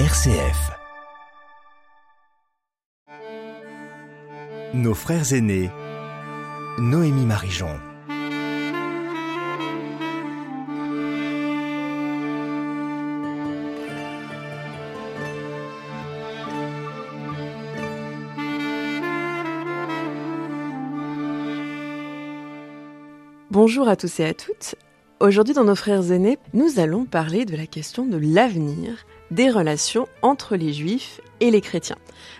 RCF. Nos frères aînés. Noémie Marijon. Bonjour à tous et à toutes. Aujourd'hui dans nos frères aînés, nous allons parler de la question de l'avenir des relations entre les juifs et les chrétiens.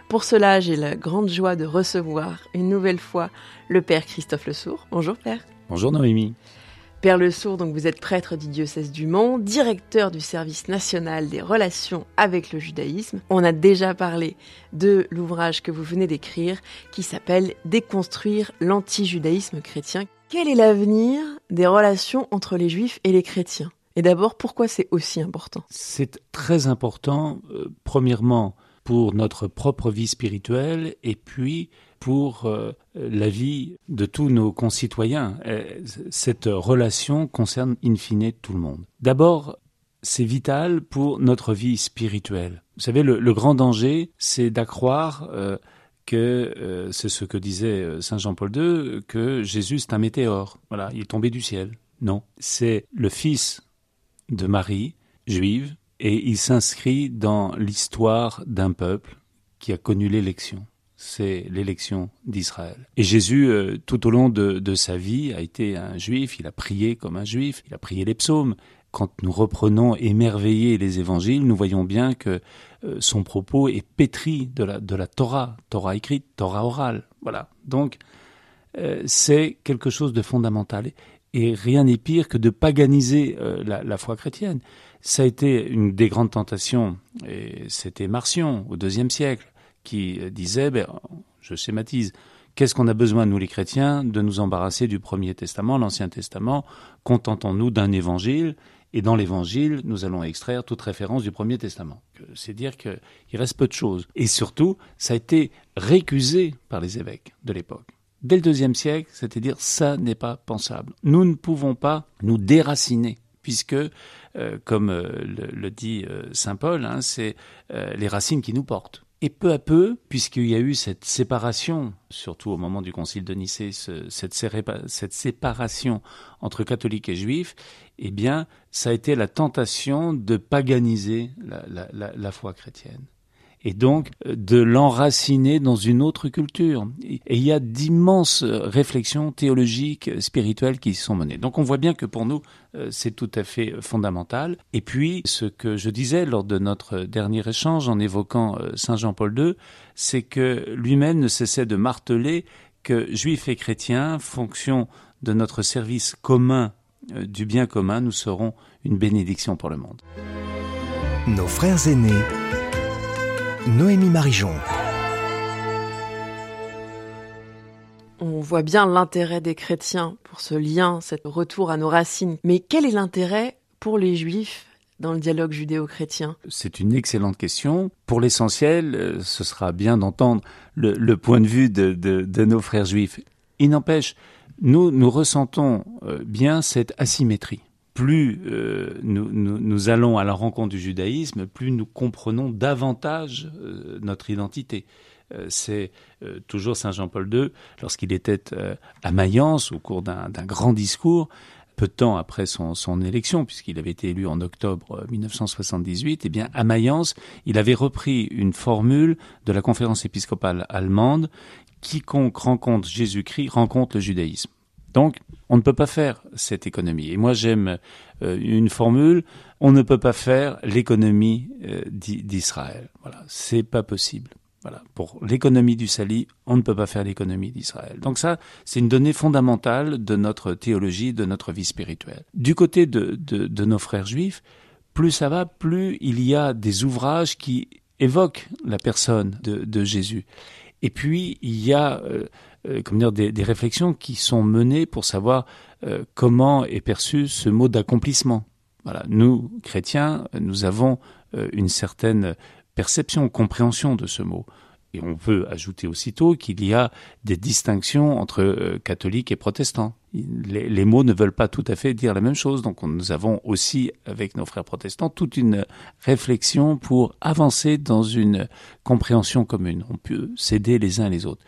Pour cela, j'ai la grande joie de recevoir une nouvelle fois le Père Christophe Le Sourd. Bonjour Père. Bonjour Noémie. Père Le Sourd, donc vous êtes prêtre du diocèse du Mans, directeur du service national des relations avec le judaïsme. On a déjà parlé de l'ouvrage que vous venez d'écrire qui s'appelle Déconstruire l'anti-judaïsme chrétien. Quel est l'avenir des relations entre les juifs et les chrétiens? Et d'abord, pourquoi c'est aussi important? C'est très important, euh, premièrement, pour notre propre vie spirituelle et puis pour euh, la vie de tous nos concitoyens. Euh, cette relation concerne in fine tout le monde. D'abord, c'est vital pour notre vie spirituelle. Vous savez, le, grand danger, c'est d'accroire que c'est ce que disait Saint Jean-Paul II, que Jésus c'est un météore. Voilà, il est tombé du ciel. Non, c'est le fils de Marie, juive, et il s'inscrit dans l'histoire d'un peuple qui a connu l'élection. C'est l'élection d'Israël. Et Jésus, euh, tout au long de, sa vie, a été un juif, il a prié comme un juif, il a prié les psaumes. Quand nous reprenons émerveillés les évangiles, nous voyons bien que euh, son propos est pétri de la, de la Torah, Torah écrite, Torah orale. Voilà. Donc, euh, c'est quelque chose de fondamental. Et rien n'est pire que de paganiser euh, la, foi chrétienne. Ça a été une des grandes tentations, et c'était Marcion au deuxième siècle, qui disait, ben, je schématise, qu'est-ce qu'on a besoin, nous les chrétiens, de nous embarrasser du Premier Testament, l'Ancien Testament, contentons-nous d'un évangile, et dans l'évangile, nous allons extraire toute référence du Premier Testament. C'est dire qu'il reste peu de choses. Et surtout, ça a été récusé par les évêques de l'époque. Dès le deuxième siècle, c'est-à-dire ça n'est pas pensable. Nous ne pouvons pas nous déraciner, puisque, euh, comme euh, le, dit euh, Saint Paul, hein, c'est les racines qui nous portent. Et peu à peu, puisqu'il y a eu cette séparation, surtout au moment du Concile de Nicée, ce, cette, séparation entre catholiques et juifs, eh bien, ça a été la tentation de paganiser la, la, la foi chrétienne et donc de l'enraciner dans une autre culture. Et il y a d'immenses réflexions théologiques, spirituelles qui y sont menées. Donc on voit bien que pour nous, c'est tout à fait fondamental. Et puis, ce que je disais lors de notre dernier échange en évoquant Saint Jean-Paul II, c'est que lui-même ne cessait de marteler que juifs et chrétiens, fonction de notre service commun du bien commun, nous serons une bénédiction pour le monde. Nos frères aînés Noémie Marijon. On voit bien l'intérêt des chrétiens pour ce lien, cet retour à nos racines. Mais quel est l'intérêt pour les juifs dans le dialogue judéo-chrétien? C'est une excellente question. Pour l'essentiel, ce sera bien d'entendre le, le, point de vue de, de, de nos frères juifs. Il n'empêche, nous, nous ressentons bien cette asymétrie plus euh, nous, nous, nous, allons à la rencontre du judaïsme, plus nous comprenons davantage euh, notre identité. Euh, c'est toujours Saint Jean-Paul II, lorsqu'il était à Mayence, au cours d'un grand discours, peu de temps après son, son élection, puisqu'il avait été élu en octobre 1978, eh bien, à Mayence, il avait repris une formule de la conférence épiscopale allemande quiconque rencontre Jésus-Christ rencontre le judaïsme. Donc, on ne peut pas faire cette économie. Et moi, j'aime euh, une formule on ne peut pas faire l'économie euh, d'Israël. Voilà, c'est pas possible. Voilà, pour l'économie du Sali, on ne peut pas faire l'économie d'Israël. Donc ça, c'est une donnée fondamentale de notre théologie, de notre vie spirituelle. Du côté de, nos frères juifs, plus ça va, plus il y a des ouvrages qui évoquent la personne de Jésus. Et puis, il y a euh, euh, comment dire, des, réflexions qui sont menées pour savoir euh, comment est perçu ce mot d'accomplissement. Nous, chrétiens, nous avons une certaine perception, compréhension de ce mot. Et on peut ajouter aussitôt qu'il y a des distinctions entre euh, catholiques et protestants. Les, mots ne veulent pas tout à fait dire la même chose. Donc nous avons aussi, avec nos frères protestants, toute une réflexion pour avancer dans une compréhension commune. On peut s'aider les uns les autres.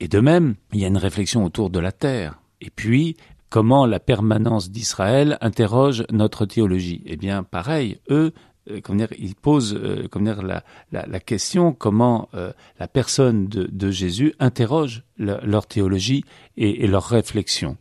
Et de même, il y a une réflexion autour de la terre. Et puis, comment la permanence d'Israël interroge notre théologie? Eh bien, pareil, eux comment dire, ils posent euh, comment dire, la, la, question comment euh, la personne de, de Jésus interroge leur théologie et, et, leur réflexion.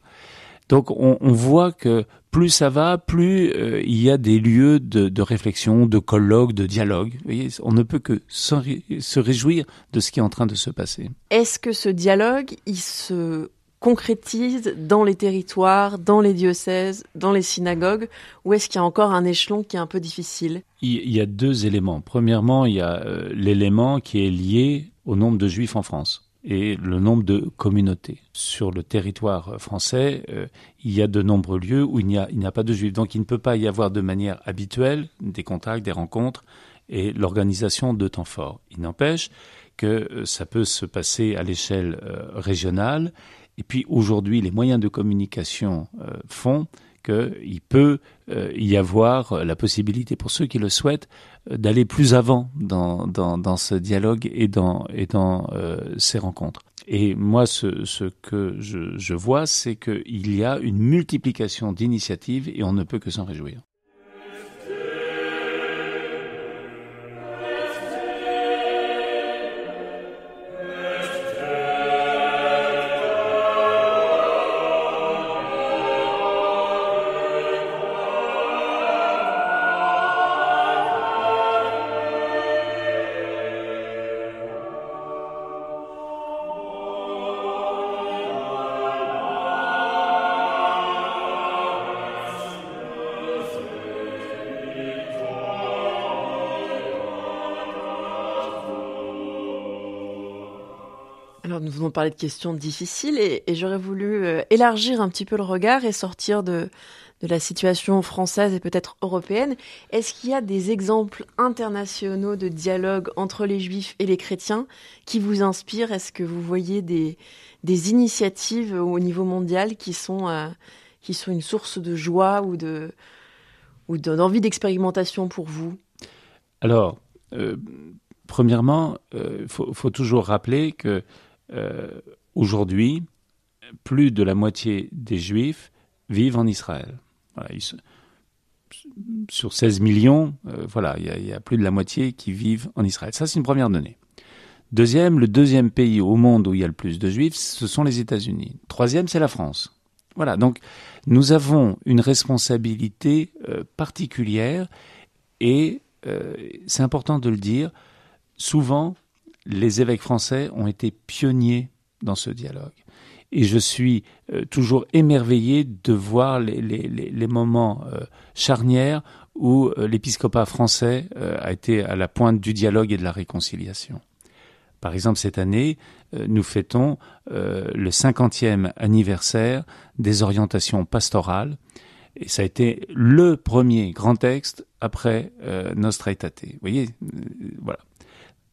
Donc on, on, voit que plus ça va, plus il y a des lieux de, de, réflexion, de colloque, de dialogue. Vous voyez, on ne peut que se réjouir de ce qui est en train de se passer. Est-ce que ce dialogue, il se concrétise dans les territoires, dans les diocèses, dans les synagogues, ou est-ce qu'il y a encore un échelon qui est un peu difficile? Il y a deux éléments. Premièrement, il y a euh, l'élément qui est lié au nombre de juifs en France et le nombre de communautés. Sur le territoire français, euh, il y a de nombreux lieux où il n'y a, pas de juifs. Donc il ne peut pas y avoir de manière habituelle des contacts, des rencontres et l'organisation de temps forts. Il n'empêche que euh, ça peut se passer à l'échelle régionale et puis aujourd'hui, les moyens de communication euh, font qu'il peut euh, y avoir la possibilité pour ceux qui le souhaitent euh, d'aller plus avant dans, dans, dans, ce dialogue et dans, et dans ces rencontres. Et moi, ce, ce que je, je vois, c'est qu'il y a une multiplication d'initiatives et on ne peut que s'en réjouir. Nous venons parler de questions difficiles et, j'aurais voulu euh, élargir un petit peu le regard et sortir de, de la situation française et peut-être européenne. Est-ce qu'il y a des exemples internationaux de dialogue entre les juifs et les chrétiens qui vous inspirent? Est-ce que vous voyez des, des initiatives au niveau mondial qui sont, euh, qui sont une source de joie ou de ou d'envie d'expérimentation pour vous? Alors, euh, premièrement, il faut, toujours rappeler que euh, aujourd'hui, plus de la moitié des Juifs vivent en Israël. sur 16 millions, euh, voilà, il y, a plus de la moitié qui vivent en Israël. Ça, c'est une première donnée. Deuxième, le deuxième pays au monde où il y a le plus de Juifs, ce sont les États-Unis. Troisième, c'est la France. Voilà, donc nous avons une responsabilité euh, particulière et c'est important de le dire. Souvent, les évêques français ont été pionniers dans ce dialogue. Et je suis euh, toujours émerveillé de voir les, moments euh, charnières où euh, l'épiscopat français a été à la pointe du dialogue et de la réconciliation. Par exemple, cette année, nous fêtons le cinquantième anniversaire des orientations pastorales, et ça a été le premier grand texte après Nostra Aetate. Vous voyez, voilà.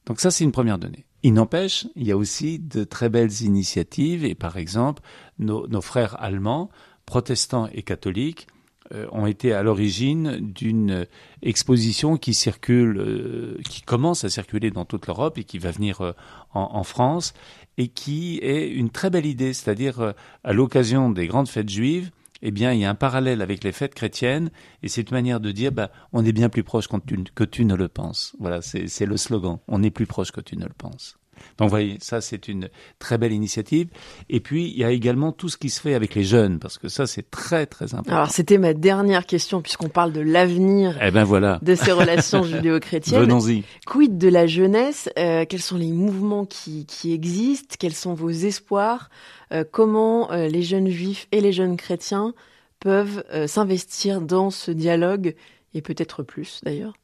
Donc ça, c'est une première donnée. Il n'empêche, il y a aussi de très belles initiatives, et par exemple, nos, frères allemands, protestants et catholiques, euh, ont été à l'origine d'une exposition qui circule, euh, qui commence à circuler dans toute l'Europe et qui va venir euh, en, France, et qui est une très belle idée, c'est-à-dire à l'occasion des grandes fêtes juives, eh bien, il y a un parallèle avec les fêtes chrétiennes, et c'est une manière de dire, bah, on est bien plus proche que tu ne le penses. Voilà, c'est le slogan. On est plus proche que tu ne le penses. Donc, vous voyez, ça, c'est une très belle initiative. Et puis, il y a également tout ce qui se fait avec les jeunes, parce que ça, c'est très, très important. Alors, c'était ma dernière question, puisqu'on parle de l'avenir eh ben voilà. de ces relations judéo-chrétiennes. Venons-y. Quid de la jeunesse euh, Quels sont les mouvements qui, qui existent Quels sont vos espoirs euh, comment euh, les jeunes juifs et les jeunes chrétiens peuvent s'investir dans ce dialogue et peut-être plus d'ailleurs?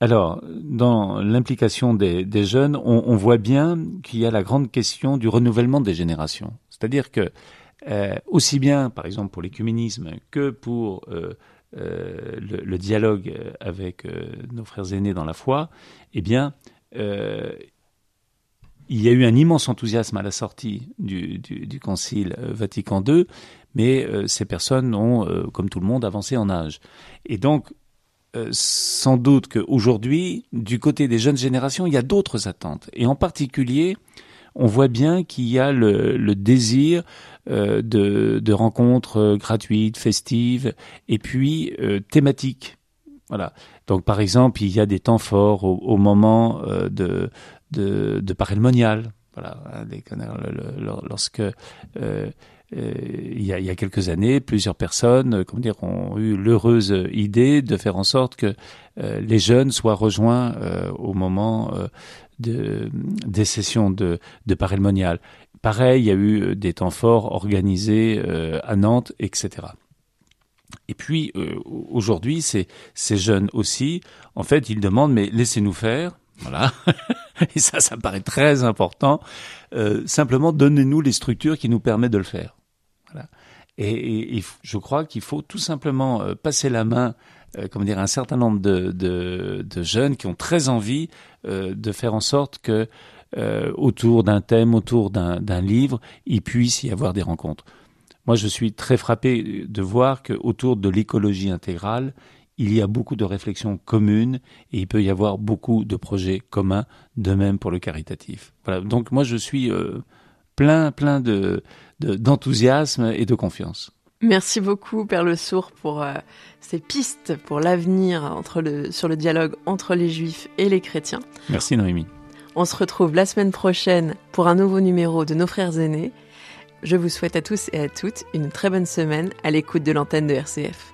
Alors, dans l'implication des, jeunes, on, voit bien qu'il y a la grande question du renouvellement des générations. C'est-à-dire que, aussi bien, par exemple, pour l'écuménisme que pour le, dialogue avec nos frères aînés dans la foi, eh bien, il y a eu un immense enthousiasme à la sortie du, du, Concile Vatican II, mais ces personnes ont, comme tout le monde, avancé en âge. Et donc, sans doute qu'aujourd'hui, du côté des jeunes générations, il y a d'autres attentes. Et en particulier, on voit bien qu'il y a le, désir euh, de, rencontres euh, gratuites, festives, et puis euh, thématiques. Voilà. Donc, par exemple, il y a des temps forts au, moment de, de, de Parelmonial. Voilà. Lorsque il, y a, il y a quelques années, plusieurs personnes, comment dire, ont eu l'heureuse idée de faire en sorte que les jeunes soient rejoints au moment de, des sessions de, de Parelmonial. Pareil, il y a eu euh, des temps forts organisés euh, à Nantes, etc. Et puis euh, aujourd'hui, ces, ces jeunes aussi, en fait, ils demandent mais laissez-nous faire, voilà. et ça, ça me paraît très important. simplement, donnez-nous les structures qui nous permettent de le faire. Et, je crois qu'il faut tout simplement passer la main euh, dire, un certain nombre de, jeunes qui ont très envie euh, de faire en sorte que euh, autour d'un thème, autour d'un livre, il puisse y avoir des rencontres. Moi, je suis très frappé de voir qu'autour de l'écologie intégrale, il y a beaucoup de réflexions communes et il peut y avoir beaucoup de projets communs, de même pour le caritatif. Voilà. Donc moi, je suis euh, plein, plein de d'enthousiasme et de confiance. Merci beaucoup, Père Le Sourd, pour euh, ces pistes pour l'avenir le, sur le dialogue entre les juifs et les chrétiens. Merci, Noémie. On se retrouve la semaine prochaine pour un nouveau numéro de Nos Frères Aînés. Je vous souhaite à tous et à toutes une très bonne semaine à l'écoute de l'antenne de RCF.